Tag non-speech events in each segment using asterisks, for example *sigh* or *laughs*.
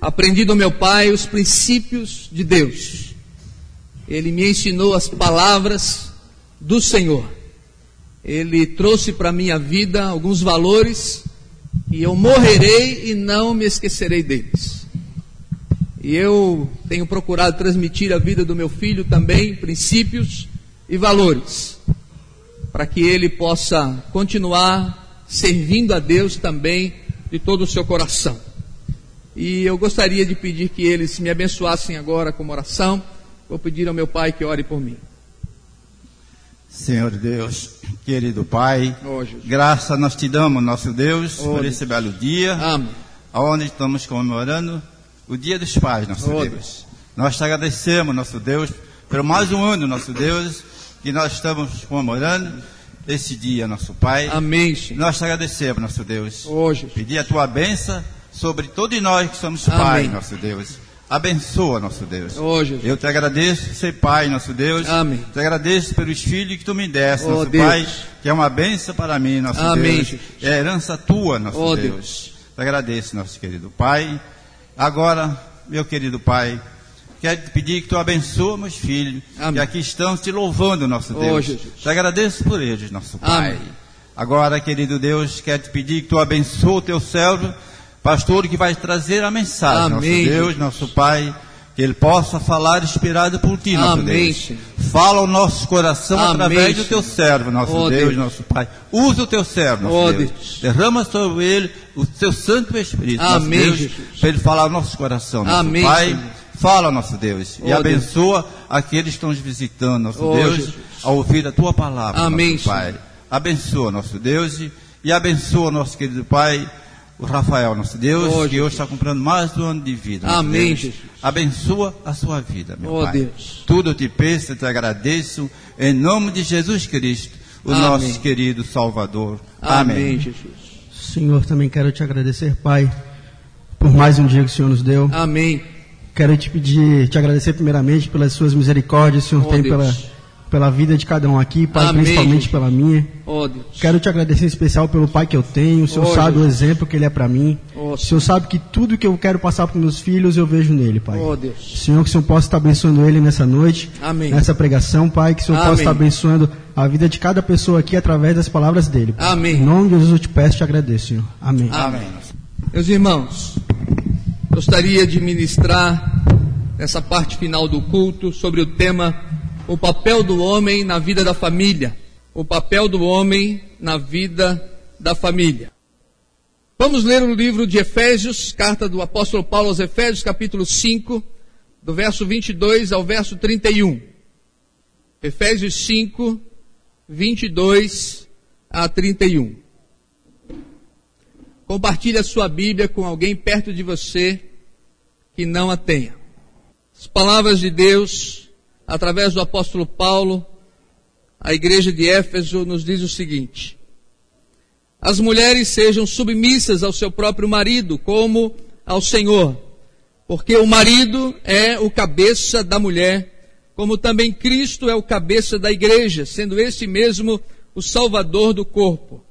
aprendi do meu pai os princípios de Deus. Ele me ensinou as palavras do Senhor. Ele trouxe para minha vida alguns valores e eu morrerei e não me esquecerei deles. E eu tenho procurado transmitir à vida do meu filho também princípios e valores, para que ele possa continuar servindo a Deus também de todo o seu coração. E eu gostaria de pedir que eles me abençoassem agora com uma oração. Vou pedir ao meu pai que ore por mim. Senhor Deus, querido Pai, oh, graça nós te damos, nosso Deus, oh, por esse belo dia, Amém. onde estamos comemorando o Dia dos Pais, nosso oh, Deus. Deus. Nós te agradecemos, nosso Deus, por mais um ano, nosso Deus, que nós estamos comemorando esse dia, nosso Pai. Amém. Senhor. Nós te agradecemos, nosso Deus. Hoje. Pedir a tua bênção sobre todos nós que somos Amém. Pai, nosso Deus. Abençoa, nosso Deus. Oh, Eu te agradeço ser Pai, nosso Deus. Amém. Te agradeço pelos filhos que tu me deste, oh, nosso Deus. Pai, que é uma benção para mim, nosso Amém, Deus. É herança tua, nosso oh, Deus. Deus. Te agradeço, nosso querido Pai. Agora, meu querido Pai, quero te pedir que tu abençoe meus filhos, Amém. que aqui estão te louvando, nosso Deus. Te agradeço por eles, nosso Pai. Agora, querido Deus, quero te pedir que tu abençoe o teu servo pastor que vai trazer a mensagem, Amém. nosso Deus, nosso Pai, que ele possa falar inspirado por ti, nosso Amém. Deus. Fala o nosso coração Amém. através do teu servo, nosso oh, Deus, Deus, nosso Pai. Usa o teu servo, nosso oh, Deus. Deus. Derrama sobre ele o teu Santo Espírito, Amém, nosso Deus, para ele falar o nosso coração, nosso Amém, Pai. Fala, nosso Deus, oh, e abençoa aqueles que estão nos visitando, nosso oh, Deus, Jesus. ao ouvir a tua palavra, Amém, nosso Pai. Abençoa, nosso Deus, e abençoa, nosso querido Pai, o Rafael, nosso Deus, oh, que hoje está comprando mais um ano de vida. Amém, Deus. Jesus. Abençoa a sua vida, meu oh, Pai. Deus. Tudo eu te peço, te agradeço, em nome de Jesus Cristo, o Amém. nosso querido Salvador. Amém. Amém, Jesus. Senhor, também quero te agradecer, Pai, por mais um dia que o Senhor nos deu. Amém. Quero te pedir, te agradecer primeiramente pelas suas misericórdias, Senhor, oh, tem Deus. pela pela vida de cada um aqui, Pai, Amém, principalmente pela minha. Oh, Quero te agradecer em especial pelo pai que eu tenho. O Senhor oh, sabe Deus. o exemplo que ele é para mim. Oh, o Senhor sabe que tudo que eu quero passar para meus filhos eu vejo nele, Pai. Oh, Deus. Senhor, que o Senhor possa estar abençoando ele nessa noite, Amém. nessa pregação, Pai. Que o Senhor Amém. possa estar abençoando a vida de cada pessoa aqui através das palavras dele. Pai. Amém. Em nome de Jesus eu te peço e te agradeço, Senhor. Amém. Amém. Meus irmãos, gostaria de ministrar nessa parte final do culto sobre o tema o papel do homem na vida da família. O papel do homem na vida da família. Vamos ler o livro de Efésios, carta do apóstolo Paulo aos Efésios, capítulo 5, do verso 22 ao verso 31. Efésios 5, 22 a 31. Compartilhe a sua Bíblia com alguém perto de você que não a tenha. As palavras de Deus através do apóstolo Paulo, a igreja de Éfeso nos diz o seguinte: As mulheres sejam submissas ao seu próprio marido, como ao Senhor, porque o marido é o cabeça da mulher, como também Cristo é o cabeça da igreja, sendo esse mesmo o salvador do corpo.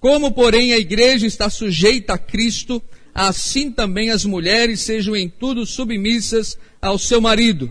Como, porém, a igreja está sujeita a Cristo, assim também as mulheres sejam em tudo submissas ao seu marido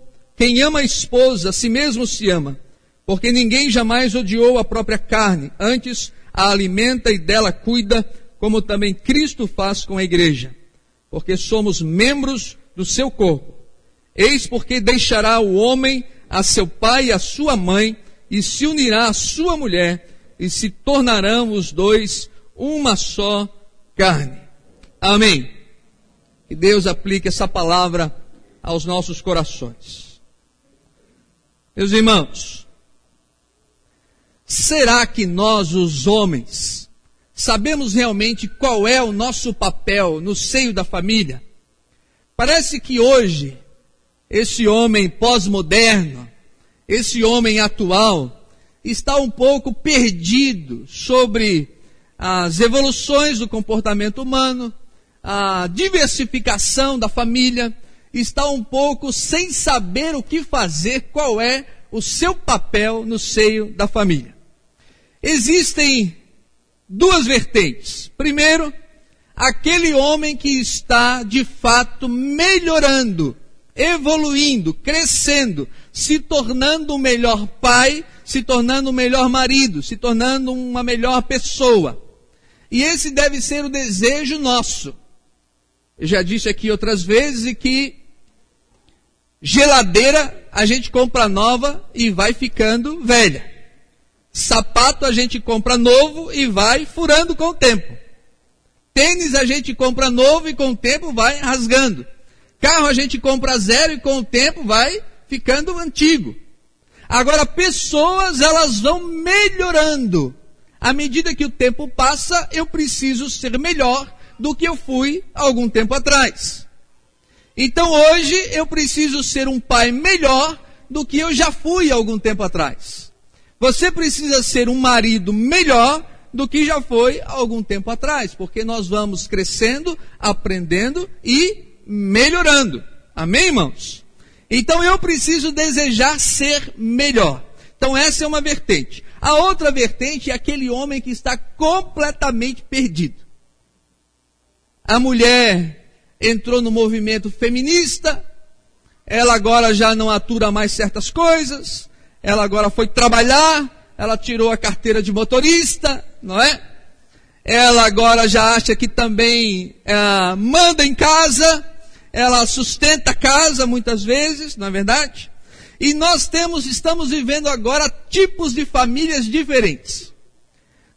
Quem ama a esposa, a si mesmo se ama, porque ninguém jamais odiou a própria carne, antes a alimenta e dela cuida, como também Cristo faz com a igreja, porque somos membros do seu corpo. Eis porque deixará o homem a seu pai e a sua mãe, e se unirá à sua mulher, e se tornarão os dois uma só carne. Amém. Que Deus aplique essa palavra aos nossos corações. Meus irmãos, será que nós, os homens, sabemos realmente qual é o nosso papel no seio da família? Parece que hoje esse homem pós-moderno, esse homem atual, está um pouco perdido sobre as evoluções do comportamento humano, a diversificação da família, está um pouco sem saber o que fazer, qual é o seu papel no seio da família. Existem duas vertentes. Primeiro, aquele homem que está de fato melhorando, evoluindo, crescendo, se tornando um melhor pai, se tornando um melhor marido, se tornando uma melhor pessoa. E esse deve ser o desejo nosso. Eu já disse aqui outras vezes que geladeira a gente compra nova e vai ficando velha. Sapato a gente compra novo e vai furando com o tempo. Tênis a gente compra novo e com o tempo vai rasgando. Carro a gente compra zero e com o tempo vai ficando antigo. Agora, pessoas, elas vão melhorando. À medida que o tempo passa, eu preciso ser melhor do que eu fui algum tempo atrás. Então hoje eu preciso ser um pai melhor do que eu já fui algum tempo atrás. Você precisa ser um marido melhor do que já foi algum tempo atrás, porque nós vamos crescendo, aprendendo e melhorando. Amém, irmãos? Então eu preciso desejar ser melhor. Então essa é uma vertente. A outra vertente é aquele homem que está completamente perdido. A mulher entrou no movimento feminista, ela agora já não atura mais certas coisas, ela agora foi trabalhar, ela tirou a carteira de motorista, não é? Ela agora já acha que também é, manda em casa, ela sustenta a casa muitas vezes, não é verdade? E nós temos, estamos vivendo agora tipos de famílias diferentes.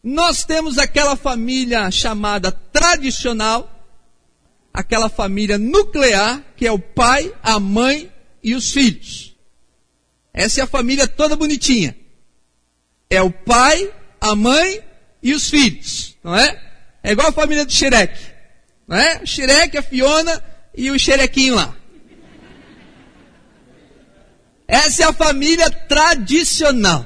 Nós temos aquela família chamada tradicional, aquela família nuclear, que é o pai, a mãe e os filhos. Essa é a família toda bonitinha. É o pai, a mãe e os filhos, não é? É igual a família do Xereque, não é? O Xereque, a Fiona e o Xerequinho lá. Essa é a família tradicional.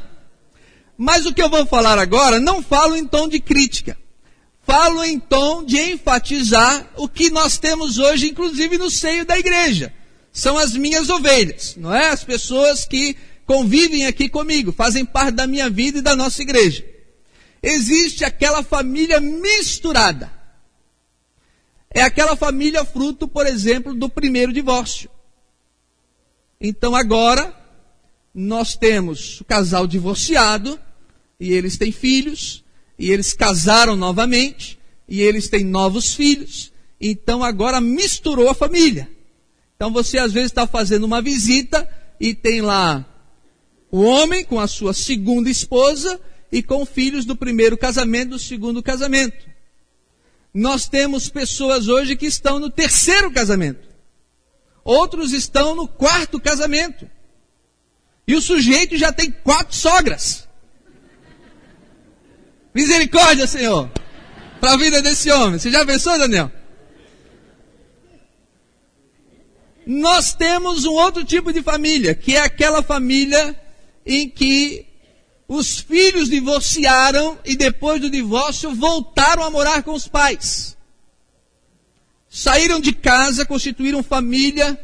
Mas o que eu vou falar agora, não falo em tom de crítica falo em tom de enfatizar o que nós temos hoje, inclusive no seio da igreja. São as minhas ovelhas, não é? As pessoas que convivem aqui comigo, fazem parte da minha vida e da nossa igreja. Existe aquela família misturada. É aquela família fruto, por exemplo, do primeiro divórcio. Então agora, nós temos o casal divorciado, e eles têm filhos, e eles casaram novamente, e eles têm novos filhos, então agora misturou a família. Então você às vezes está fazendo uma visita e tem lá o homem com a sua segunda esposa e com filhos do primeiro casamento, do segundo casamento. Nós temos pessoas hoje que estão no terceiro casamento. Outros estão no quarto casamento. E o sujeito já tem quatro sogras. Misericórdia, Senhor, para a vida desse homem. Você já pensou, Daniel? Nós temos um outro tipo de família, que é aquela família em que os filhos divorciaram e depois do divórcio voltaram a morar com os pais. Saíram de casa, constituíram família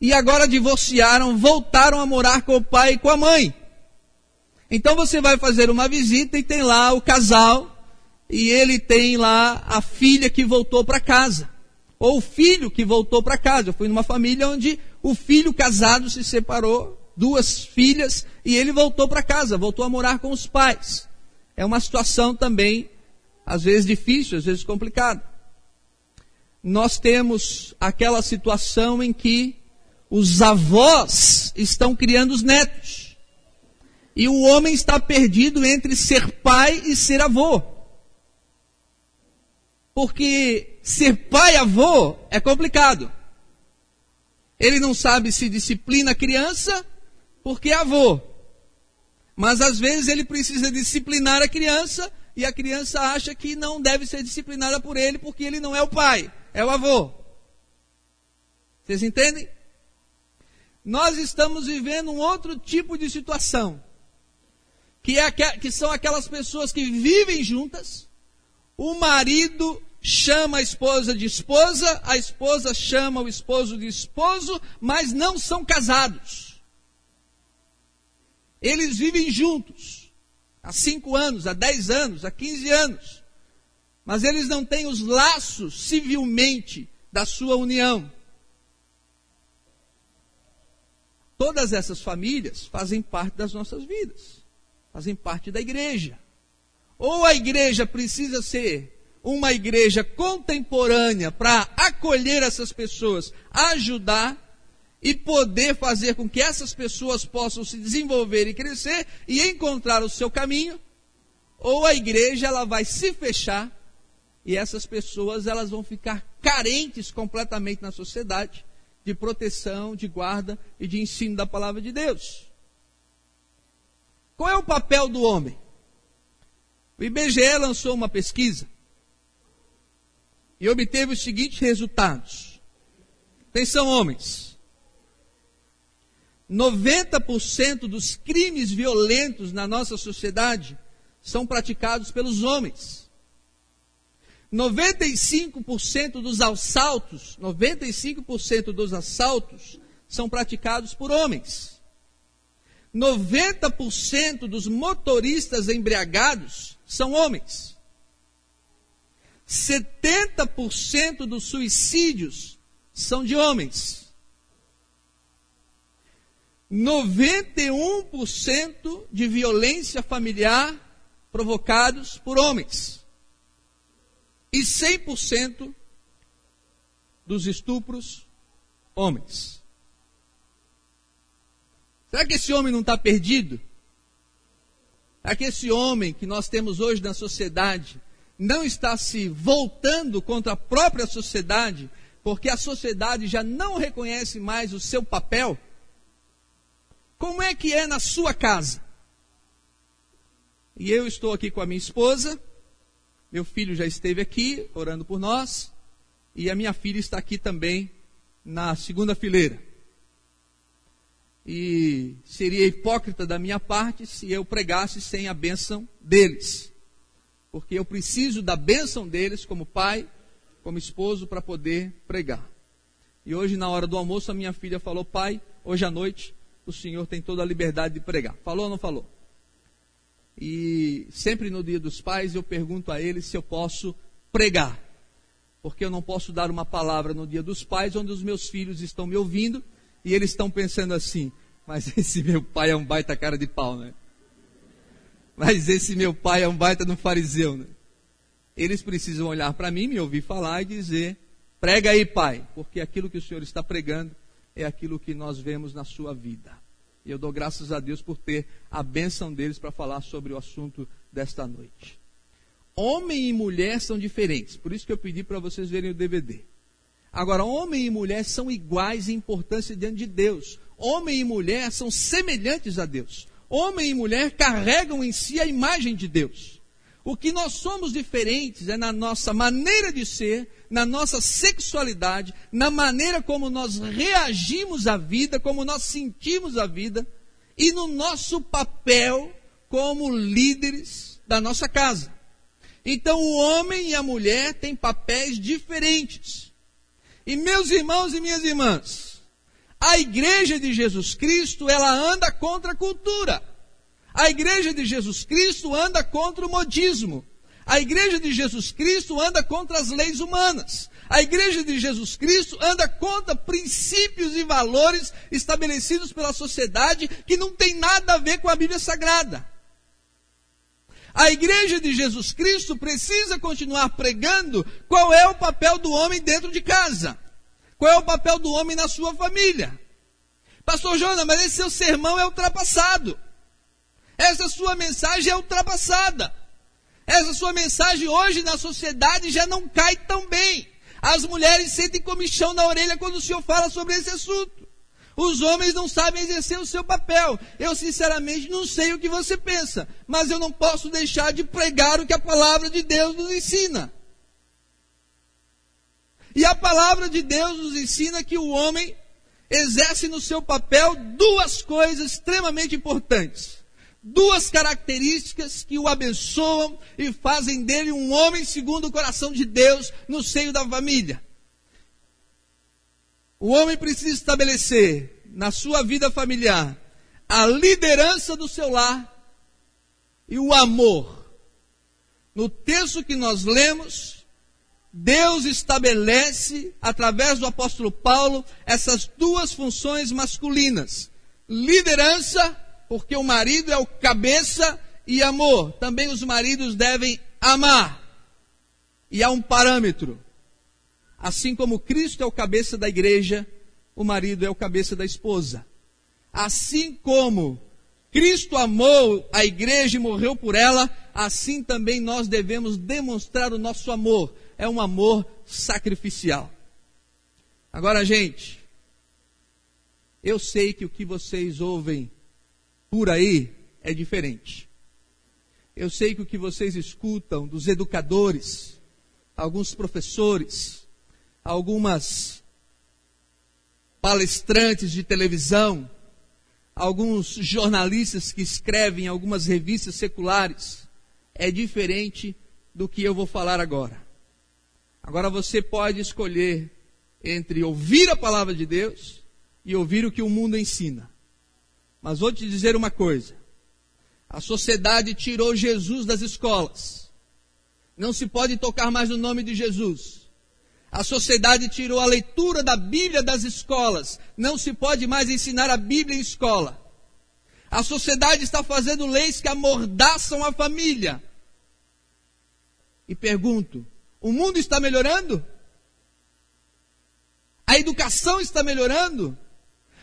e agora divorciaram, voltaram a morar com o pai e com a mãe. Então você vai fazer uma visita e tem lá o casal, e ele tem lá a filha que voltou para casa, ou o filho que voltou para casa. Eu fui numa família onde o filho casado se separou, duas filhas, e ele voltou para casa, voltou a morar com os pais. É uma situação também, às vezes difícil, às vezes complicada. Nós temos aquela situação em que os avós estão criando os netos. E o homem está perdido entre ser pai e ser avô. Porque ser pai avô é complicado. Ele não sabe se disciplina a criança porque é avô. Mas às vezes ele precisa disciplinar a criança e a criança acha que não deve ser disciplinada por ele porque ele não é o pai, é o avô. Vocês entendem? nós estamos vivendo um outro tipo de situação. Que, é, que são aquelas pessoas que vivem juntas, o marido chama a esposa de esposa, a esposa chama o esposo de esposo, mas não são casados. Eles vivem juntos há cinco anos, há dez anos, há quinze anos, mas eles não têm os laços civilmente da sua união. Todas essas famílias fazem parte das nossas vidas, fazem parte da igreja. Ou a igreja precisa ser uma igreja contemporânea para acolher essas pessoas, ajudar e poder fazer com que essas pessoas possam se desenvolver e crescer e encontrar o seu caminho, ou a igreja ela vai se fechar e essas pessoas elas vão ficar carentes completamente na sociedade de proteção, de guarda e de ensino da palavra de Deus. Qual é o papel do homem? O IBGE lançou uma pesquisa e obteve os seguintes resultados. Atenção, homens. 90% dos crimes violentos na nossa sociedade são praticados pelos homens. 95% dos assaltos, 95% dos assaltos são praticados por homens. 90% dos motoristas embriagados são homens. 70% dos suicídios são de homens. 91% de violência familiar provocados por homens e 100% dos estupros, homens. Será que esse homem não está perdido? Será que esse homem que nós temos hoje na sociedade não está se voltando contra a própria sociedade, porque a sociedade já não reconhece mais o seu papel? Como é que é na sua casa? E eu estou aqui com a minha esposa, meu filho já esteve aqui orando por nós. E a minha filha está aqui também na segunda fileira. E seria hipócrita da minha parte se eu pregasse sem a bênção deles. Porque eu preciso da bênção deles como pai, como esposo, para poder pregar. E hoje, na hora do almoço, a minha filha falou: Pai, hoje à noite o senhor tem toda a liberdade de pregar. Falou ou não falou? E sempre no dia dos pais eu pergunto a eles se eu posso pregar. Porque eu não posso dar uma palavra no dia dos pais onde os meus filhos estão me ouvindo e eles estão pensando assim: mas *laughs* esse meu pai é um baita cara de pau, né? Mas esse meu pai é um baita no fariseu, né? Eles precisam olhar para mim, me ouvir falar e dizer: prega aí, pai, porque aquilo que o senhor está pregando é aquilo que nós vemos na sua vida. E eu dou graças a Deus por ter a bênção deles para falar sobre o assunto desta noite. Homem e mulher são diferentes, por isso que eu pedi para vocês verem o DVD. Agora, homem e mulher são iguais em importância diante de Deus. Homem e mulher são semelhantes a Deus. Homem e mulher carregam em si a imagem de Deus. O que nós somos diferentes é na nossa maneira de ser, na nossa sexualidade, na maneira como nós reagimos à vida, como nós sentimos a vida e no nosso papel como líderes da nossa casa. Então o homem e a mulher têm papéis diferentes. E meus irmãos e minhas irmãs, a igreja de Jesus Cristo, ela anda contra a cultura. A igreja de Jesus Cristo anda contra o modismo. A igreja de Jesus Cristo anda contra as leis humanas. A igreja de Jesus Cristo anda contra princípios e valores estabelecidos pela sociedade que não tem nada a ver com a Bíblia Sagrada. A igreja de Jesus Cristo precisa continuar pregando qual é o papel do homem dentro de casa. Qual é o papel do homem na sua família. Pastor Jonas, mas esse seu sermão é ultrapassado. Essa sua mensagem é ultrapassada. Essa sua mensagem hoje na sociedade já não cai tão bem. As mulheres sentem comichão na orelha quando o senhor fala sobre esse assunto. Os homens não sabem exercer o seu papel. Eu, sinceramente, não sei o que você pensa, mas eu não posso deixar de pregar o que a palavra de Deus nos ensina. E a palavra de Deus nos ensina que o homem exerce no seu papel duas coisas extremamente importantes. Duas características que o abençoam e fazem dele um homem segundo o coração de Deus no seio da família. O homem precisa estabelecer na sua vida familiar a liderança do seu lar e o amor. No texto que nós lemos, Deus estabelece, através do apóstolo Paulo, essas duas funções masculinas: liderança, porque o marido é o cabeça, e amor. Também os maridos devem amar. E há um parâmetro. Assim como Cristo é o cabeça da igreja, o marido é o cabeça da esposa. Assim como Cristo amou a igreja e morreu por ela, assim também nós devemos demonstrar o nosso amor é um amor sacrificial. Agora, gente, eu sei que o que vocês ouvem por aí é diferente. Eu sei que o que vocês escutam dos educadores, alguns professores, algumas palestrantes de televisão, alguns jornalistas que escrevem em algumas revistas seculares, é diferente do que eu vou falar agora. Agora você pode escolher entre ouvir a palavra de Deus e ouvir o que o mundo ensina. Mas vou te dizer uma coisa: a sociedade tirou Jesus das escolas. Não se pode tocar mais no nome de Jesus. A sociedade tirou a leitura da Bíblia das escolas. Não se pode mais ensinar a Bíblia em escola. A sociedade está fazendo leis que amordaçam a família. E pergunto: o mundo está melhorando? A educação está melhorando?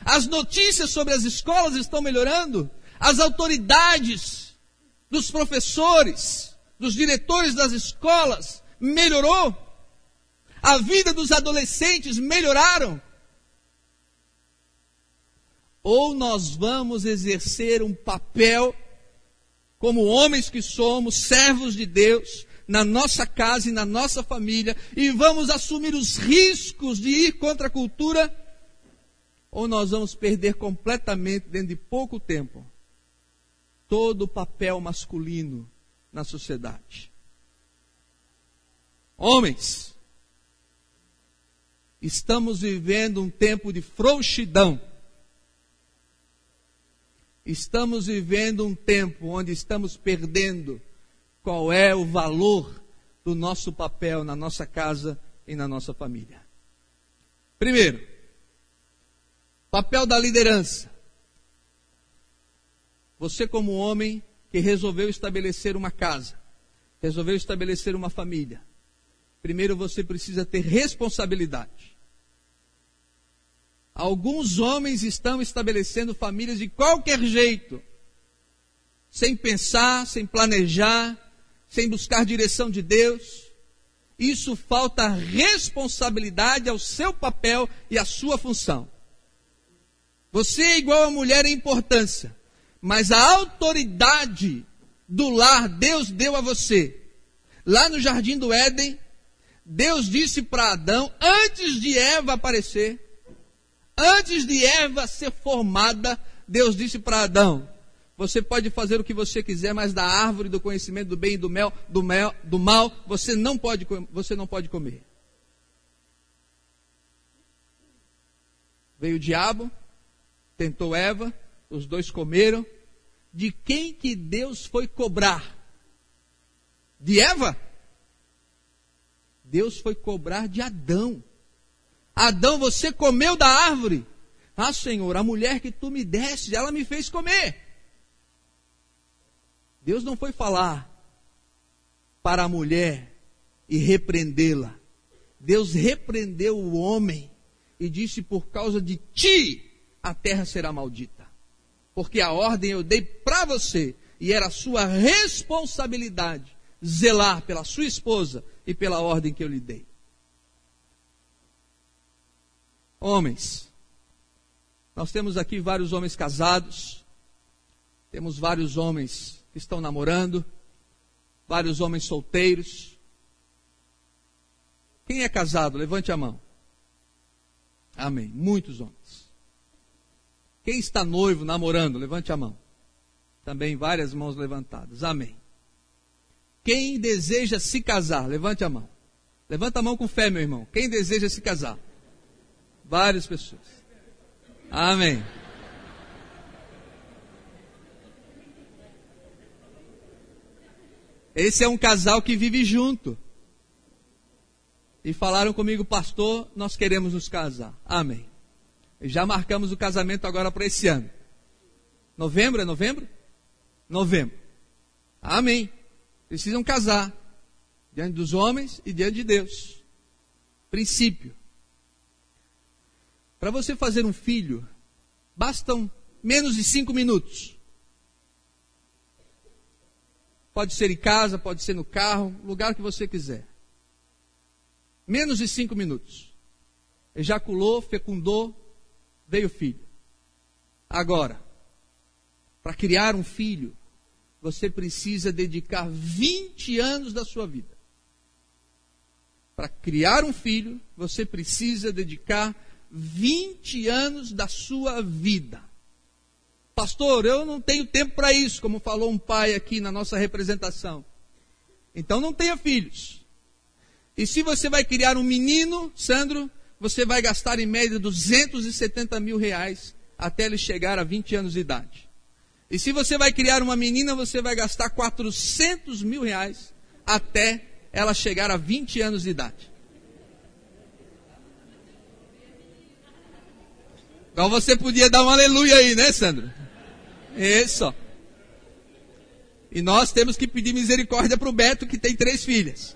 As notícias sobre as escolas estão melhorando? As autoridades dos professores, dos diretores das escolas melhorou? A vida dos adolescentes melhoraram? Ou nós vamos exercer um papel como homens que somos, servos de Deus, na nossa casa e na nossa família e vamos assumir os riscos de ir contra a cultura, ou nós vamos perder completamente, dentro de pouco tempo, todo o papel masculino na sociedade. Homens, estamos vivendo um tempo de frouxidão. Estamos vivendo um tempo onde estamos perdendo qual é o valor do nosso papel na nossa casa e na nossa família. Primeiro, papel da liderança. Você, como homem que resolveu estabelecer uma casa, resolveu estabelecer uma família, primeiro você precisa ter responsabilidade. Alguns homens estão estabelecendo famílias de qualquer jeito, sem pensar, sem planejar, sem buscar direção de Deus. Isso falta responsabilidade ao seu papel e à sua função. Você é igual a mulher em importância, mas a autoridade do lar Deus deu a você. Lá no jardim do Éden, Deus disse para Adão, antes de Eva aparecer, antes de Eva ser formada, Deus disse para Adão: você pode fazer o que você quiser, mas da árvore do conhecimento do bem e do, mel, do, mel, do mal, você não, pode, você não pode comer. Veio o diabo, tentou Eva, os dois comeram. De quem que Deus foi cobrar? De Eva? Deus foi cobrar de Adão. Adão, você comeu da árvore. Ah, Senhor, a mulher que tu me deste, ela me fez comer. Deus não foi falar para a mulher e repreendê-la. Deus repreendeu o homem e disse: Por causa de ti a terra será maldita. Porque a ordem eu dei para você e era sua responsabilidade zelar pela sua esposa e pela ordem que eu lhe dei. Homens, nós temos aqui vários homens casados, temos vários homens que estão namorando, vários homens solteiros. Quem é casado? Levante a mão. Amém. Muitos homens. Quem está noivo, namorando, levante a mão. Também várias mãos levantadas. Amém. Quem deseja se casar, levante a mão. Levanta a mão com fé, meu irmão. Quem deseja se casar? Várias pessoas. Amém. Esse é um casal que vive junto. E falaram comigo, pastor, nós queremos nos casar. Amém. Já marcamos o casamento agora para esse ano. Novembro é novembro? Novembro. Amém. Precisam casar. Diante dos homens e diante de Deus. Princípio. Para você fazer um filho, bastam menos de cinco minutos. Pode ser em casa, pode ser no carro, lugar que você quiser. Menos de cinco minutos. Ejaculou, fecundou, veio o filho. Agora, para criar um filho, você precisa dedicar 20 anos da sua vida. Para criar um filho, você precisa dedicar 20 anos da sua vida. Pastor, eu não tenho tempo para isso, como falou um pai aqui na nossa representação. Então não tenha filhos. E se você vai criar um menino, Sandro, você vai gastar em média 270 mil reais até ele chegar a 20 anos de idade. E se você vai criar uma menina, você vai gastar 400 mil reais até ela chegar a 20 anos de idade. Então você podia dar um aleluia aí, né, Sandro? Isso. E nós temos que pedir misericórdia para o Beto, que tem três filhas.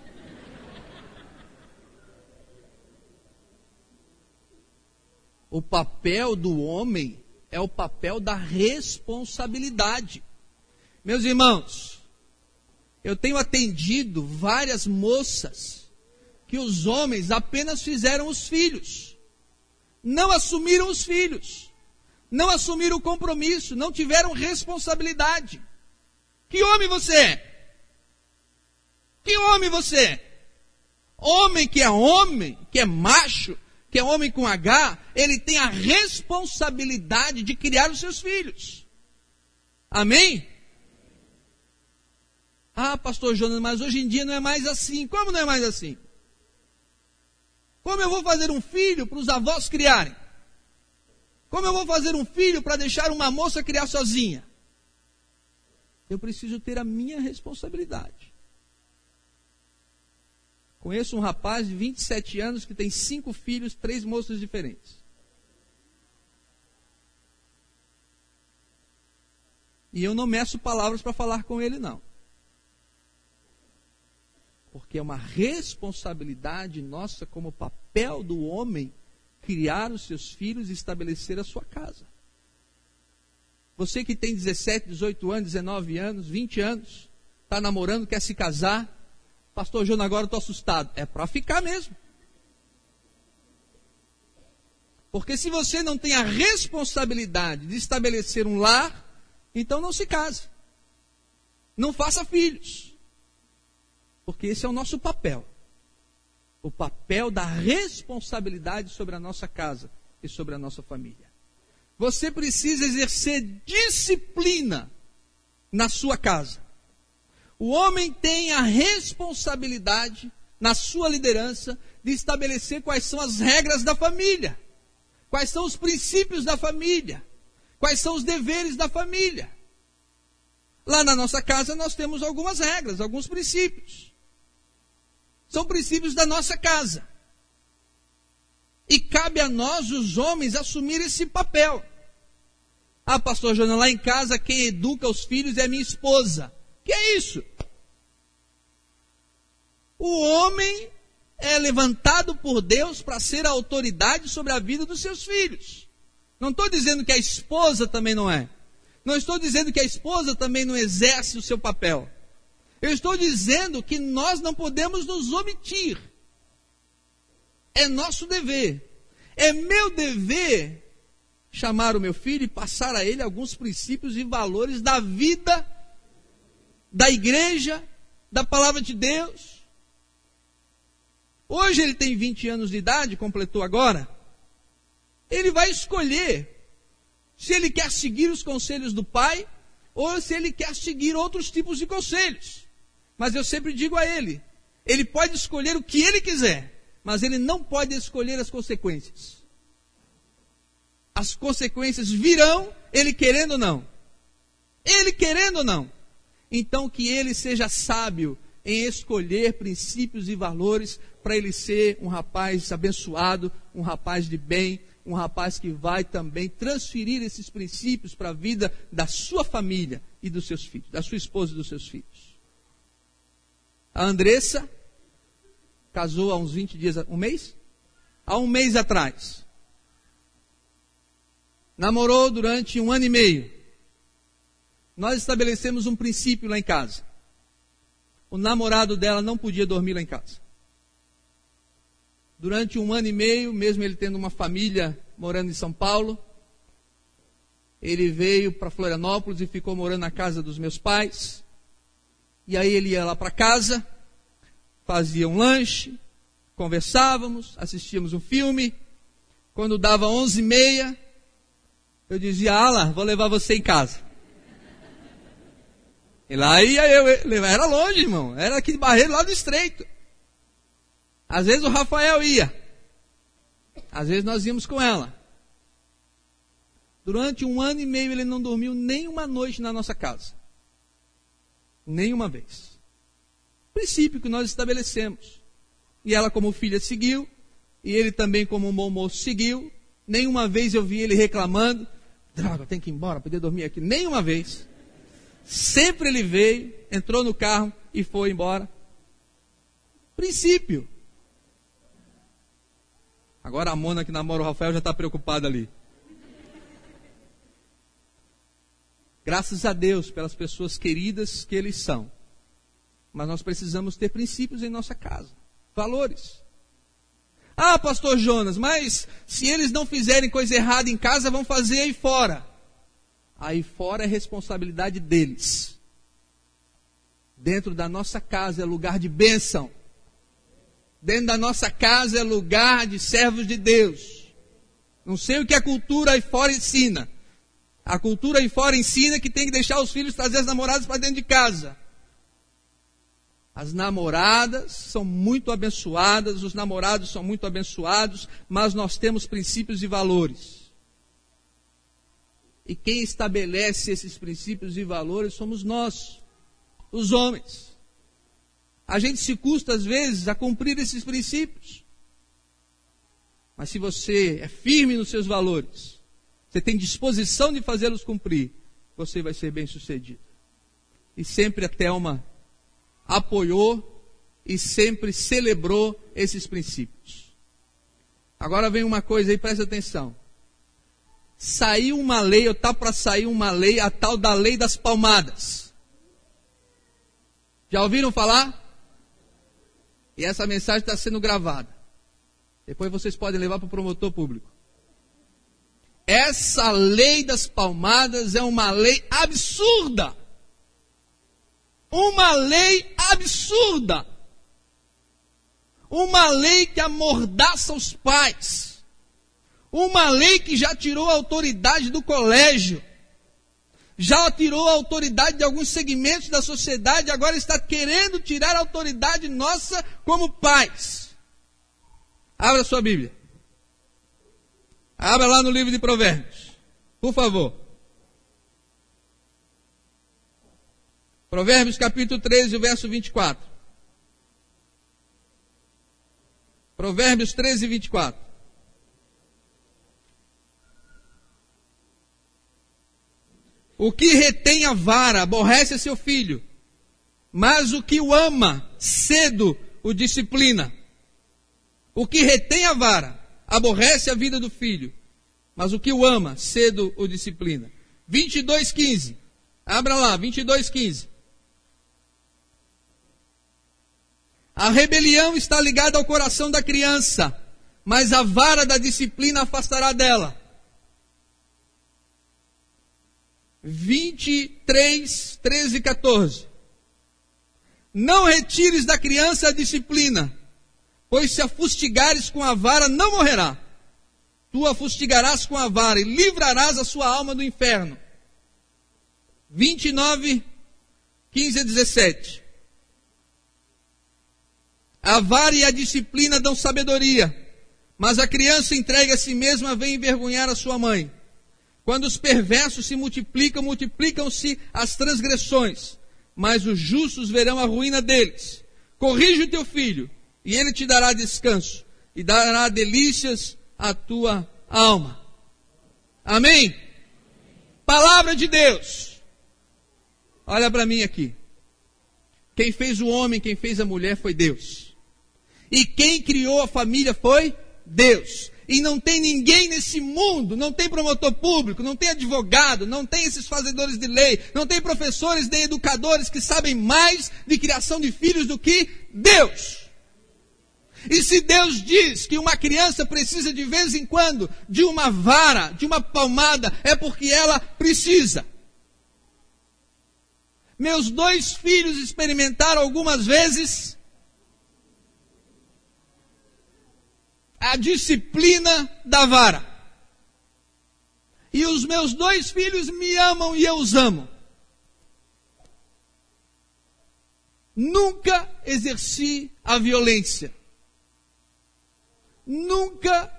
O papel do homem é o papel da responsabilidade. Meus irmãos, eu tenho atendido várias moças que os homens apenas fizeram os filhos, não assumiram os filhos não assumiram o compromisso, não tiveram responsabilidade. Que homem você é? Que homem você é? Homem que é homem, que é macho, que é homem com H, ele tem a responsabilidade de criar os seus filhos. Amém? Ah, pastor Jonas, mas hoje em dia não é mais assim. Como não é mais assim? Como eu vou fazer um filho para os avós criarem? Como eu vou fazer um filho para deixar uma moça criar sozinha? Eu preciso ter a minha responsabilidade. Conheço um rapaz de 27 anos que tem cinco filhos, três moças diferentes. E eu não meço palavras para falar com ele, não. Porque é uma responsabilidade nossa como papel do homem criar os seus filhos e estabelecer a sua casa. Você que tem 17, 18 anos, 19 anos, 20 anos, está namorando, quer se casar, pastor João, agora estou assustado. É para ficar mesmo. Porque se você não tem a responsabilidade de estabelecer um lar, então não se case. Não faça filhos. Porque esse é o nosso papel o papel da responsabilidade sobre a nossa casa e sobre a nossa família. Você precisa exercer disciplina na sua casa. O homem tem a responsabilidade, na sua liderança, de estabelecer quais são as regras da família, quais são os princípios da família, quais são os deveres da família. Lá na nossa casa nós temos algumas regras, alguns princípios. São princípios da nossa casa. E cabe a nós, os homens, assumir esse papel. Ah, pastor Jonas, lá em casa quem educa os filhos é a minha esposa. Que é isso? O homem é levantado por Deus para ser a autoridade sobre a vida dos seus filhos. Não estou dizendo que a esposa também não é. Não estou dizendo que a esposa também não exerce o seu papel. Eu estou dizendo que nós não podemos nos omitir. É nosso dever. É meu dever chamar o meu filho e passar a ele alguns princípios e valores da vida, da igreja, da palavra de Deus. Hoje ele tem 20 anos de idade, completou agora. Ele vai escolher se ele quer seguir os conselhos do pai ou se ele quer seguir outros tipos de conselhos. Mas eu sempre digo a ele: ele pode escolher o que ele quiser, mas ele não pode escolher as consequências. As consequências virão, ele querendo ou não. Ele querendo ou não. Então que ele seja sábio em escolher princípios e valores para ele ser um rapaz abençoado, um rapaz de bem, um rapaz que vai também transferir esses princípios para a vida da sua família e dos seus filhos, da sua esposa e dos seus filhos. A Andressa casou há uns 20 dias, um mês? Há um mês atrás. Namorou durante um ano e meio. Nós estabelecemos um princípio lá em casa. O namorado dela não podia dormir lá em casa. Durante um ano e meio, mesmo ele tendo uma família morando em São Paulo, ele veio para Florianópolis e ficou morando na casa dos meus pais. E aí ele ia lá para casa, fazia um lanche, conversávamos, assistíamos um filme. Quando dava onze e meia, eu dizia, Ala, vou levar você em casa. E lá ia eu, era longe, irmão, era aqui de Barreiro, lá do Estreito. Às vezes o Rafael ia. Às vezes nós íamos com ela. Durante um ano e meio ele não dormiu nem uma noite na nossa casa. Nenhuma vez. Princípio que nós estabelecemos. E ela, como filha, seguiu. E ele também, como um bom moço, seguiu. Nenhuma vez eu vi ele reclamando. Droga, tem que ir embora, poder dormir aqui. Nenhuma vez. Sempre ele veio, entrou no carro e foi embora. Princípio. Agora a Mona que namora o Rafael já está preocupada ali. Graças a Deus pelas pessoas queridas que eles são. Mas nós precisamos ter princípios em nossa casa, valores. Ah, pastor Jonas, mas se eles não fizerem coisa errada em casa, vão fazer aí fora. Aí fora é responsabilidade deles. Dentro da nossa casa é lugar de bênção. Dentro da nossa casa é lugar de servos de Deus. Não sei o que a cultura aí fora ensina. A cultura aí fora ensina que tem que deixar os filhos trazer as namoradas para dentro de casa. As namoradas são muito abençoadas, os namorados são muito abençoados, mas nós temos princípios e valores. E quem estabelece esses princípios e valores somos nós, os homens. A gente se custa, às vezes, a cumprir esses princípios. Mas se você é firme nos seus valores, você tem disposição de fazê-los cumprir, você vai ser bem sucedido. E sempre a Thelma apoiou e sempre celebrou esses princípios. Agora vem uma coisa aí, presta atenção. Saiu uma lei, ou está para sair uma lei, a tal da lei das palmadas. Já ouviram falar? E essa mensagem está sendo gravada. Depois vocês podem levar para o promotor público. Essa lei das palmadas é uma lei absurda. Uma lei absurda. Uma lei que amordaça os pais. Uma lei que já tirou a autoridade do colégio já tirou a autoridade de alguns segmentos da sociedade, agora está querendo tirar a autoridade nossa como pais. Abra sua Bíblia. Abra lá no livro de Provérbios. Por favor. Provérbios capítulo 13, verso 24. Provérbios 13, 24. O que retém a vara aborrece a seu filho, mas o que o ama, cedo o disciplina. O que retém a vara aborrece a vida do filho, mas o que o ama, cedo o disciplina. 22:15. Abra lá, 22:15. A rebelião está ligada ao coração da criança, mas a vara da disciplina afastará dela. 23, 13 e 14. Não retires da criança a disciplina, pois se a fustigares com a vara, não morrerá. tu a fustigarás com a vara e livrarás a sua alma do inferno. 29, 15 a 17. A vara e a disciplina dão sabedoria, mas a criança entregue a si mesma vem envergonhar a sua mãe. Quando os perversos se multiplicam, multiplicam-se as transgressões, mas os justos verão a ruína deles. Corrige o teu filho, e ele te dará descanso, e dará delícias à tua alma. Amém? Palavra de Deus. Olha para mim aqui. Quem fez o homem, quem fez a mulher foi Deus. E quem criou a família foi Deus. E não tem ninguém nesse mundo, não tem promotor público, não tem advogado, não tem esses fazedores de lei, não tem professores nem educadores que sabem mais de criação de filhos do que Deus. E se Deus diz que uma criança precisa de vez em quando de uma vara, de uma palmada, é porque ela precisa. Meus dois filhos experimentaram algumas vezes a disciplina da vara. E os meus dois filhos me amam e eu os amo. Nunca exerci a violência. Nunca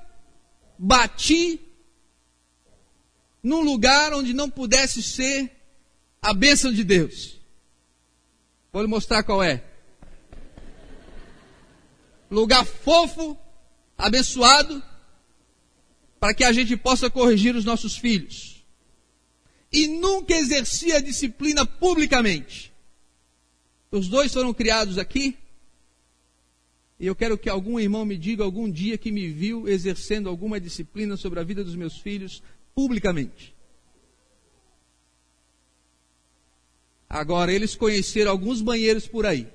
bati num lugar onde não pudesse ser a bênção de Deus. Vou lhe mostrar qual é. Lugar fofo, abençoado, para que a gente possa corrigir os nossos filhos. E nunca exerci a disciplina publicamente. Os dois foram criados aqui. E eu quero que algum irmão me diga algum dia que me viu exercendo alguma disciplina sobre a vida dos meus filhos publicamente. Agora, eles conheceram alguns banheiros por aí.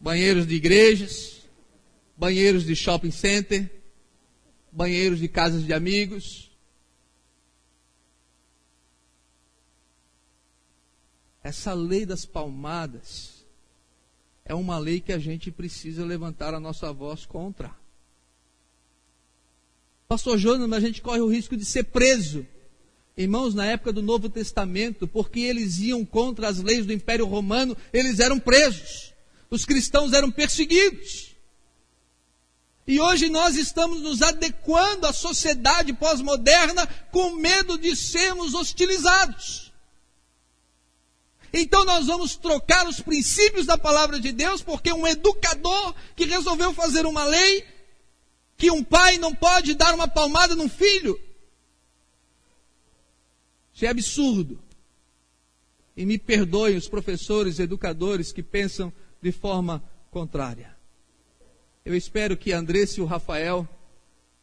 Banheiros de igrejas, banheiros de shopping center, banheiros de casas de amigos. Essa lei das palmadas é uma lei que a gente precisa levantar a nossa voz contra. Pastor Jonas, a gente corre o risco de ser preso Irmãos, na época do Novo Testamento, porque eles iam contra as leis do Império Romano, eles eram presos. Os cristãos eram perseguidos. E hoje nós estamos nos adequando à sociedade pós-moderna com medo de sermos hostilizados. Então nós vamos trocar os princípios da palavra de Deus, porque um educador que resolveu fazer uma lei que um pai não pode dar uma palmada num filho, isso é absurdo. E me perdoem os professores, educadores que pensam de forma contrária. Eu espero que Andressa e o Rafael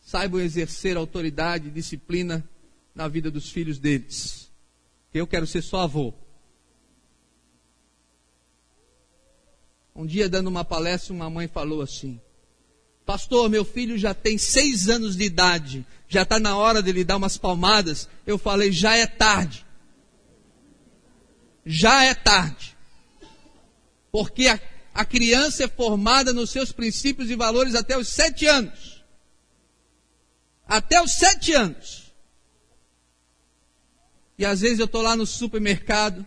saibam exercer autoridade e disciplina na vida dos filhos deles. Eu quero ser só avô. Um dia, dando uma palestra, uma mãe falou assim: Pastor, meu filho já tem seis anos de idade, já está na hora de lhe dar umas palmadas. Eu falei, já é tarde. Já é tarde. Porque a, a criança é formada nos seus princípios e valores até os sete anos. Até os sete anos. E às vezes eu estou lá no supermercado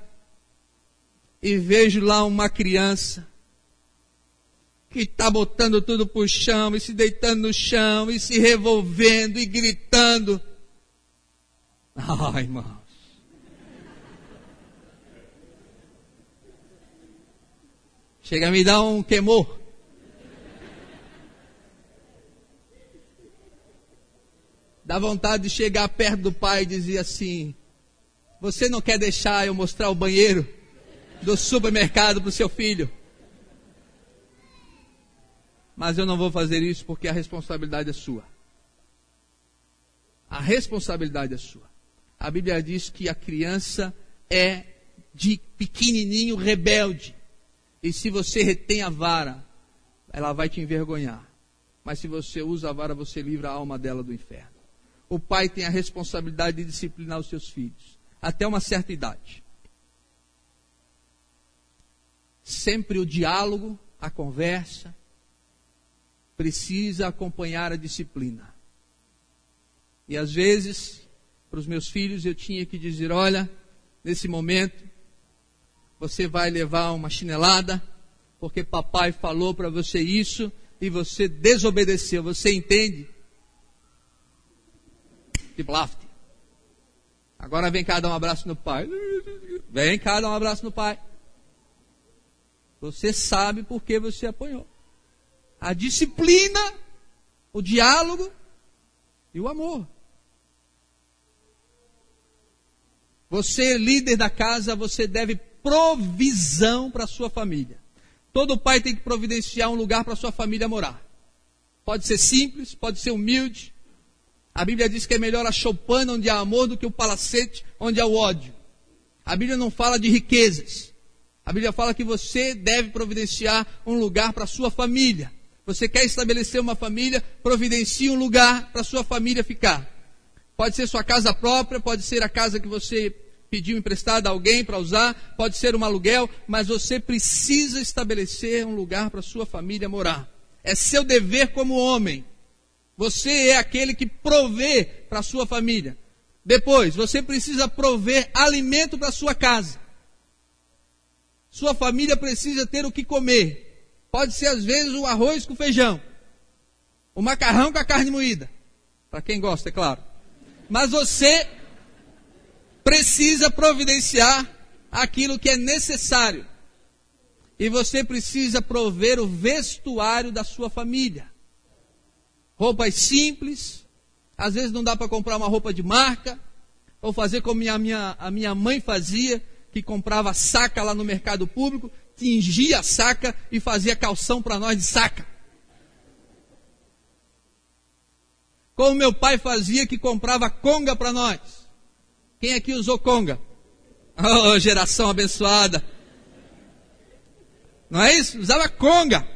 e vejo lá uma criança que está botando tudo para o chão e se deitando no chão e se revolvendo e gritando. *laughs* Ai, irmãos. Chega a me dar um queimor. Dá vontade de chegar perto do pai e dizer assim: Você não quer deixar eu mostrar o banheiro do supermercado para o seu filho? mas eu não vou fazer isso porque a responsabilidade é sua. A responsabilidade é sua. A Bíblia diz que a criança é de pequenininho rebelde. E se você retém a vara, ela vai te envergonhar. Mas se você usa a vara, você livra a alma dela do inferno. O pai tem a responsabilidade de disciplinar os seus filhos, até uma certa idade. Sempre o diálogo, a conversa, precisa acompanhar a disciplina. E às vezes, para os meus filhos, eu tinha que dizer: olha, nesse momento, você vai levar uma chinelada, porque papai falou para você isso e você desobedeceu. Você entende? De blaft. Agora vem cá dar um abraço no pai. Vem cá dar um abraço no pai. Você sabe por que você apanhou. A disciplina, o diálogo e o amor. Você, líder da casa, você deve provisão para a sua família. Todo pai tem que providenciar um lugar para sua família morar. Pode ser simples, pode ser humilde. A Bíblia diz que é melhor a choupana onde há amor do que o palacete onde há o ódio. A Bíblia não fala de riquezas. A Bíblia fala que você deve providenciar um lugar para sua família. Você quer estabelecer uma família, providencie um lugar para sua família ficar. Pode ser sua casa própria, pode ser a casa que você pediu emprestada a alguém para usar, pode ser um aluguel, mas você precisa estabelecer um lugar para sua família morar. É seu dever como homem. Você é aquele que provê para sua família. Depois, você precisa prover alimento para sua casa. Sua família precisa ter o que comer. Pode ser às vezes o arroz com feijão, o macarrão com a carne moída. Para quem gosta, é claro. Mas você precisa providenciar aquilo que é necessário. E você precisa prover o vestuário da sua família. Roupas simples, às vezes não dá para comprar uma roupa de marca, ou fazer como a minha, a minha mãe fazia, que comprava saca lá no mercado público, tingia a saca e fazia calção para nós de saca. Como meu pai fazia, que comprava conga para nós. Quem aqui usou conga? Oh, geração abençoada. Não é isso? Usava conga.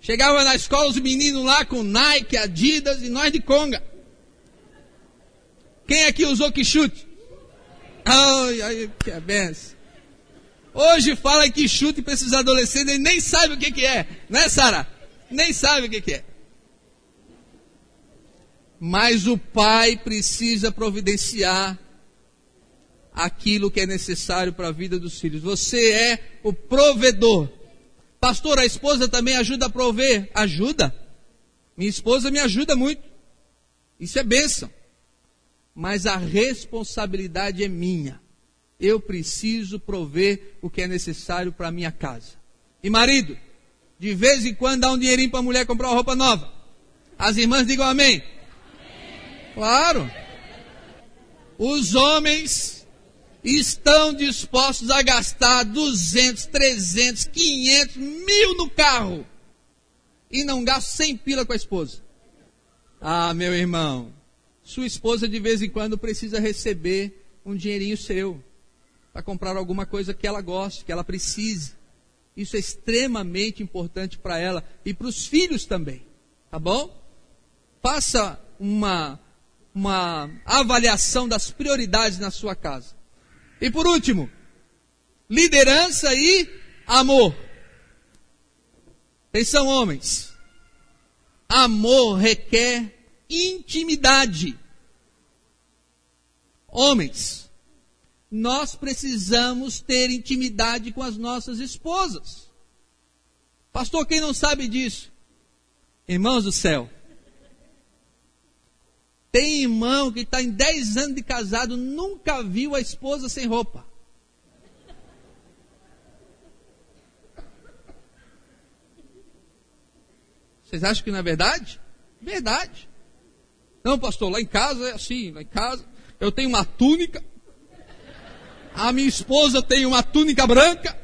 Chegava na escola os meninos lá com Nike, Adidas e nós de conga. Quem aqui usou que chute? Ai, ai, que é benção. Hoje fala que chute para esses adolescentes e nem sabe o que, que é. Não é, Sara? Nem sabe o que, que é. Mas o pai precisa providenciar aquilo que é necessário para a vida dos filhos. Você é o provedor. Pastor, a esposa também ajuda a prover? Ajuda. Minha esposa me ajuda muito. Isso é bênção. Mas a responsabilidade é minha. Eu preciso prover o que é necessário para a minha casa. E marido, de vez em quando dá um dinheirinho para a mulher comprar uma roupa nova. As irmãs digam amém. Claro. Os homens estão dispostos a gastar 200, 300, 500, mil no carro e não gastam 100 pila com a esposa. Ah, meu irmão, sua esposa de vez em quando precisa receber um dinheirinho seu para comprar alguma coisa que ela goste, que ela precise. Isso é extremamente importante para ela e para os filhos também, tá bom? Faça uma uma avaliação das prioridades na sua casa. E por último, liderança e amor. Atenção, homens. Amor requer intimidade. Homens, nós precisamos ter intimidade com as nossas esposas. Pastor, quem não sabe disso? Irmãos do céu, tem irmão que está em 10 anos de casado, nunca viu a esposa sem roupa. Vocês acham que não é verdade? Verdade. Não, pastor, lá em casa é assim, lá em casa eu tenho uma túnica, a minha esposa tem uma túnica branca.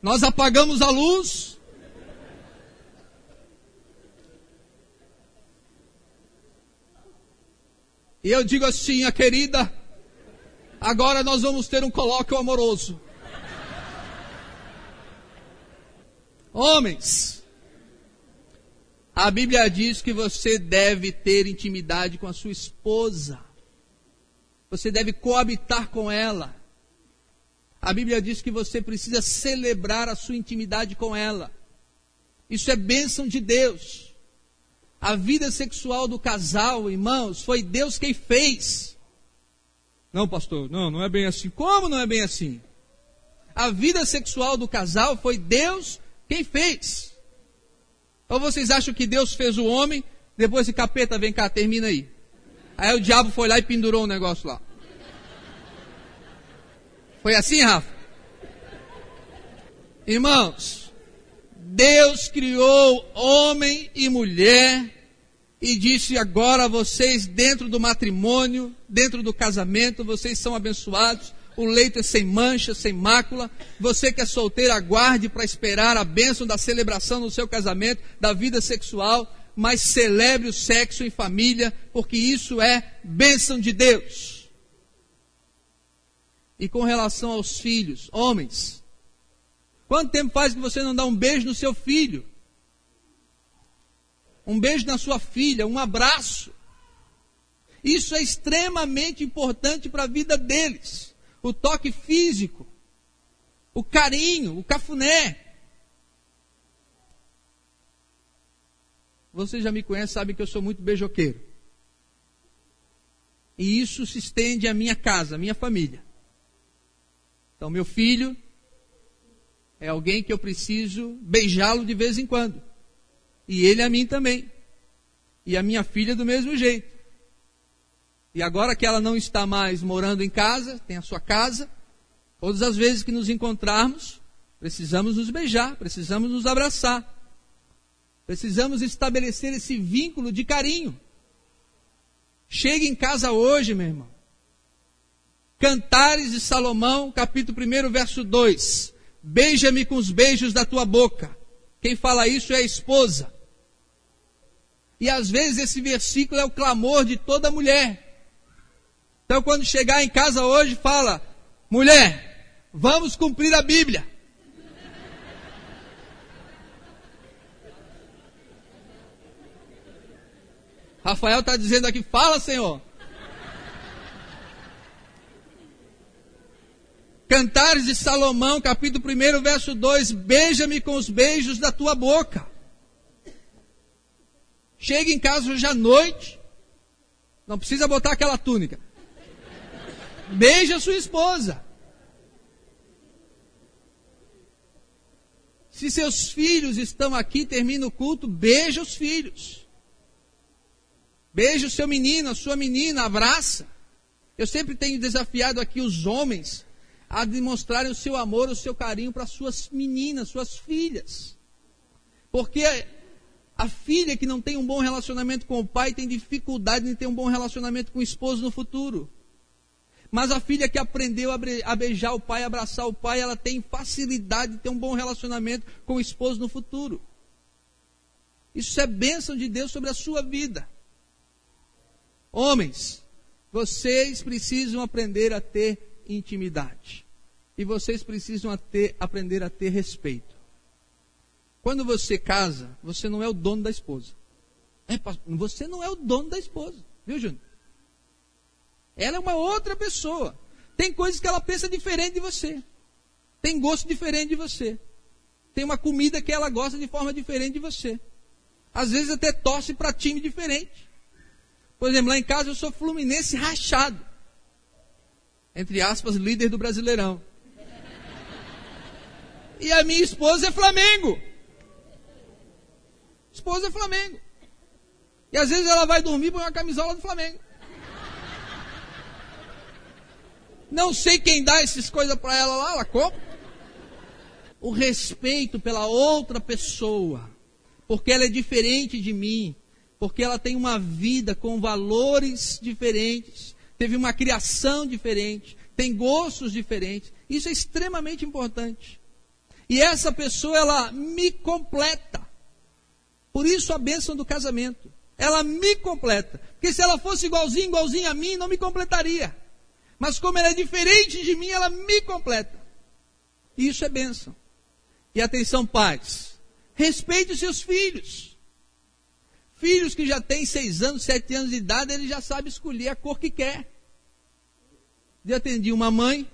Nós apagamos a luz, E eu digo assim, a querida, agora nós vamos ter um colóquio amoroso. Homens, a Bíblia diz que você deve ter intimidade com a sua esposa. Você deve coabitar com ela. A Bíblia diz que você precisa celebrar a sua intimidade com ela. Isso é bênção de Deus. A vida sexual do casal, irmãos, foi Deus quem fez. Não, pastor, não, não é bem assim. Como não é bem assim? A vida sexual do casal foi Deus quem fez. Ou vocês acham que Deus fez o homem, depois de capeta, vem cá, termina aí. Aí o diabo foi lá e pendurou um negócio lá. Foi assim, Rafa? Irmãos, Deus criou homem e mulher e disse agora vocês dentro do matrimônio, dentro do casamento, vocês são abençoados. O leito é sem mancha, sem mácula. Você que é solteiro, aguarde para esperar a bênção da celebração no seu casamento, da vida sexual, mas celebre o sexo em família, porque isso é bênção de Deus. E com relação aos filhos, homens, quanto tempo faz que você não dá um beijo no seu filho? Um beijo na sua filha, um abraço. Isso é extremamente importante para a vida deles. O toque físico, o carinho, o cafuné. Você já me conhece, sabe que eu sou muito beijoqueiro. E isso se estende à minha casa, à minha família. Então, meu filho é alguém que eu preciso beijá-lo de vez em quando. E ele a mim também. E a minha filha do mesmo jeito. E agora que ela não está mais morando em casa, tem a sua casa, todas as vezes que nos encontrarmos, precisamos nos beijar, precisamos nos abraçar. Precisamos estabelecer esse vínculo de carinho. Chegue em casa hoje, meu irmão. Cantares de Salomão, capítulo 1, verso 2. Beija-me com os beijos da tua boca. Quem fala isso é a esposa. E às vezes esse versículo é o clamor de toda mulher. Então quando chegar em casa hoje, fala: mulher, vamos cumprir a Bíblia. Rafael está dizendo aqui: fala, Senhor. Cantares de Salomão, capítulo 1, verso 2: Beija-me com os beijos da tua boca. Chega em casa hoje à noite, não precisa botar aquela túnica. Beija sua esposa. Se seus filhos estão aqui, termina o culto, beija os filhos. Beija o seu menino, a sua menina, abraça. Eu sempre tenho desafiado aqui os homens a demonstrarem o seu amor, o seu carinho para suas meninas, suas filhas. Porque a filha que não tem um bom relacionamento com o pai tem dificuldade de ter um bom relacionamento com o esposo no futuro. Mas a filha que aprendeu a beijar o pai, abraçar o pai, ela tem facilidade de ter um bom relacionamento com o esposo no futuro. Isso é bênção de Deus sobre a sua vida. Homens, vocês precisam aprender a ter intimidade. E vocês precisam a ter, aprender a ter respeito. Quando você casa, você não é o dono da esposa. É, você não é o dono da esposa. Viu, Júnior? Ela é uma outra pessoa. Tem coisas que ela pensa diferente de você. Tem gosto diferente de você. Tem uma comida que ela gosta de forma diferente de você. Às vezes até torce para time diferente. Por exemplo, lá em casa eu sou fluminense rachado. Entre aspas, líder do Brasileirão. E a minha esposa é Flamengo. Esposa é Flamengo. E às vezes ela vai dormir com uma camisola do Flamengo. Não sei quem dá essas coisas para ela lá, ela compra. O respeito pela outra pessoa, porque ela é diferente de mim, porque ela tem uma vida com valores diferentes, teve uma criação diferente, tem gostos diferentes. Isso é extremamente importante. E essa pessoa, ela me completa. Por isso a bênção do casamento. Ela me completa. Porque se ela fosse igualzinha, igualzinha a mim, não me completaria. Mas como ela é diferente de mim, ela me completa. E isso é bênção. E atenção, pais. Respeite os seus filhos. Filhos que já têm seis anos, sete anos de idade, ele já sabe escolher a cor que quer. Eu atendi uma mãe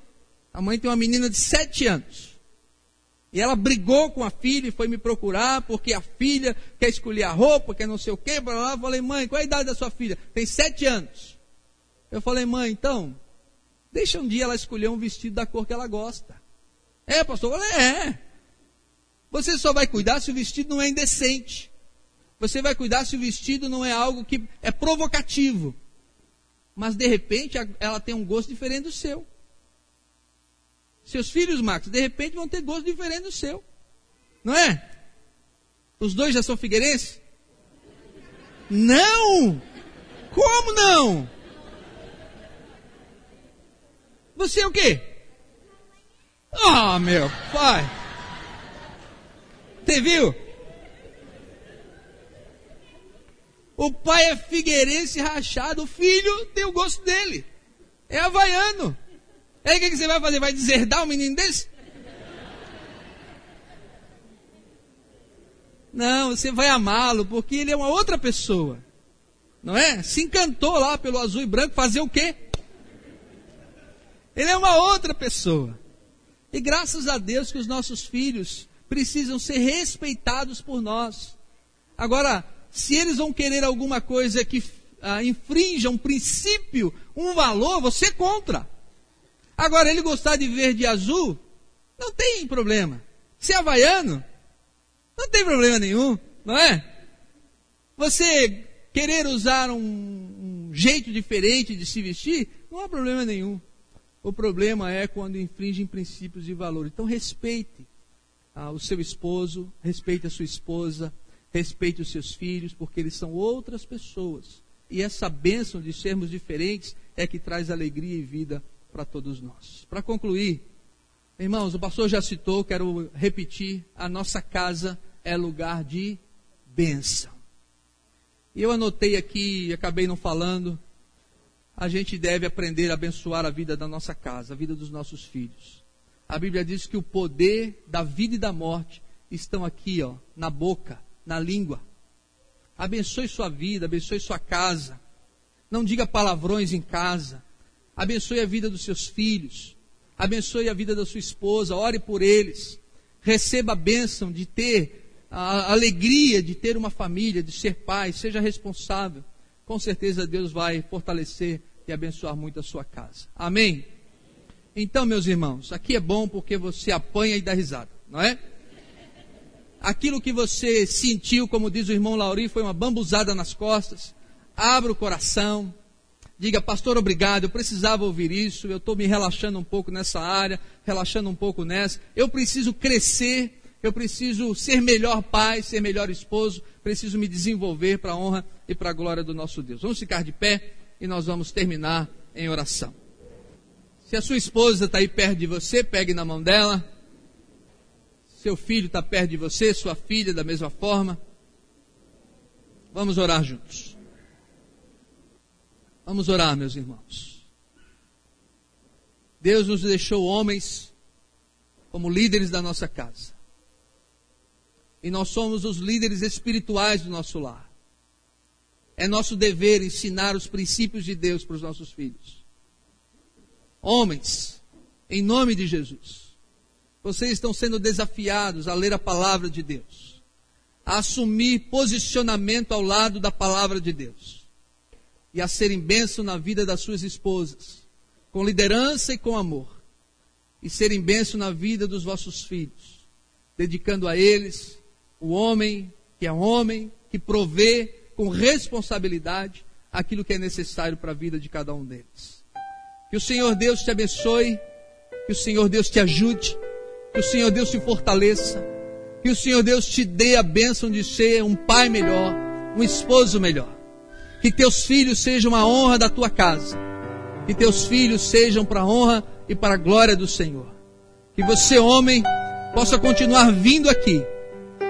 A mãe tem uma menina de sete anos. E ela brigou com a filha e foi me procurar porque a filha quer escolher a roupa, quer não sei o quê. Blá, blá. Eu falei, mãe, qual é a idade da sua filha? Tem sete anos. Eu falei, mãe, então, deixa um dia ela escolher um vestido da cor que ela gosta. É, pastor? Eu falei, é. Você só vai cuidar se o vestido não é indecente. Você vai cuidar se o vestido não é algo que é provocativo. Mas de repente ela tem um gosto diferente do seu. Seus filhos, Marcos, de repente vão ter gosto diferente do seu. Não é? Os dois já são figueirenses? Não! Como não? Você é o quê? Ah, oh, meu pai! Você viu? O pai é figueirense rachado, o filho tem o gosto dele. É havaiano. Aí o que, que você vai fazer? Vai deserdar um menino desse? Não, você vai amá-lo porque ele é uma outra pessoa. Não é? Se encantou lá pelo azul e branco, fazer o quê? Ele é uma outra pessoa. E graças a Deus que os nossos filhos precisam ser respeitados por nós. Agora, se eles vão querer alguma coisa que ah, infrinja um princípio, um valor, você contra. Agora, ele gostar de verde e azul, não tem problema. Se é havaiano, não tem problema nenhum, não é? Você querer usar um, um jeito diferente de se vestir, não há problema nenhum. O problema é quando infringe princípios e valores. Então, respeite ah, o seu esposo, respeite a sua esposa, respeite os seus filhos, porque eles são outras pessoas. E essa bênção de sermos diferentes é que traz alegria e vida para todos nós. Para concluir, irmãos, o pastor já citou, quero repetir: a nossa casa é lugar de bênção. E eu anotei aqui, acabei não falando, a gente deve aprender a abençoar a vida da nossa casa, a vida dos nossos filhos. A Bíblia diz que o poder da vida e da morte estão aqui, ó, na boca, na língua. Abençoe sua vida, abençoe sua casa. Não diga palavrões em casa abençoe a vida dos seus filhos, abençoe a vida da sua esposa, ore por eles, receba a bênção de ter a alegria de ter uma família, de ser pai, seja responsável. Com certeza Deus vai fortalecer e abençoar muito a sua casa. Amém? Então, meus irmãos, aqui é bom porque você apanha e dá risada, não é? Aquilo que você sentiu, como diz o irmão Lauri, foi uma bambuzada nas costas. Abra o coração, Diga, pastor, obrigado, eu precisava ouvir isso, eu estou me relaxando um pouco nessa área, relaxando um pouco nessa. Eu preciso crescer, eu preciso ser melhor pai, ser melhor esposo, preciso me desenvolver para a honra e para a glória do nosso Deus. Vamos ficar de pé e nós vamos terminar em oração. Se a sua esposa está aí perto de você, pegue na mão dela. Seu filho está perto de você, sua filha da mesma forma. Vamos orar juntos. Vamos orar, meus irmãos. Deus nos deixou homens como líderes da nossa casa. E nós somos os líderes espirituais do nosso lar. É nosso dever ensinar os princípios de Deus para os nossos filhos. Homens, em nome de Jesus, vocês estão sendo desafiados a ler a palavra de Deus, a assumir posicionamento ao lado da palavra de Deus e a serem bênção na vida das suas esposas, com liderança e com amor, e serem bênção na vida dos vossos filhos, dedicando a eles o homem que é homem, que provê com responsabilidade aquilo que é necessário para a vida de cada um deles. Que o Senhor Deus te abençoe, que o Senhor Deus te ajude, que o Senhor Deus te fortaleça, que o Senhor Deus te dê a bênção de ser um pai melhor, um esposo melhor. Que teus filhos sejam a honra da tua casa. Que teus filhos sejam para a honra e para a glória do Senhor. Que você, homem, possa continuar vindo aqui,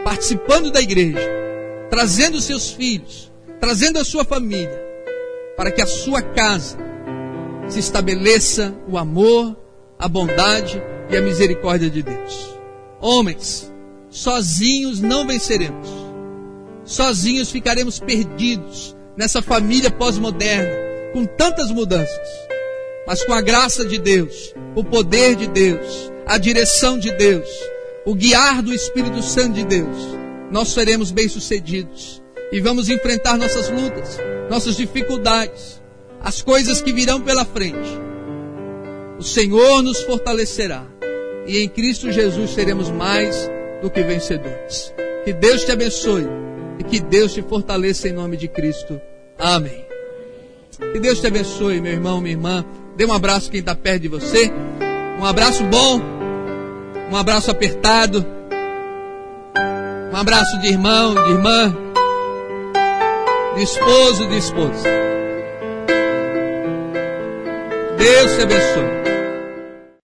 participando da igreja, trazendo seus filhos, trazendo a sua família, para que a sua casa se estabeleça o amor, a bondade e a misericórdia de Deus. Homens, sozinhos não venceremos. Sozinhos ficaremos perdidos nessa família pós-moderna, com tantas mudanças. mas com a graça de Deus, o poder de Deus, a direção de Deus, o guiar do Espírito Santo de Deus, nós seremos bem-sucedidos e vamos enfrentar nossas lutas, nossas dificuldades, as coisas que virão pela frente. O Senhor nos fortalecerá e em Cristo Jesus seremos mais do que vencedores. Que Deus te abençoe e que Deus te fortaleça em nome de Cristo. Amém. Que Deus te abençoe, meu irmão, minha irmã. Dê um abraço quem está perto de você. Um abraço bom. Um abraço apertado. Um abraço de irmão, de irmã. De esposo, de esposa. Deus te abençoe.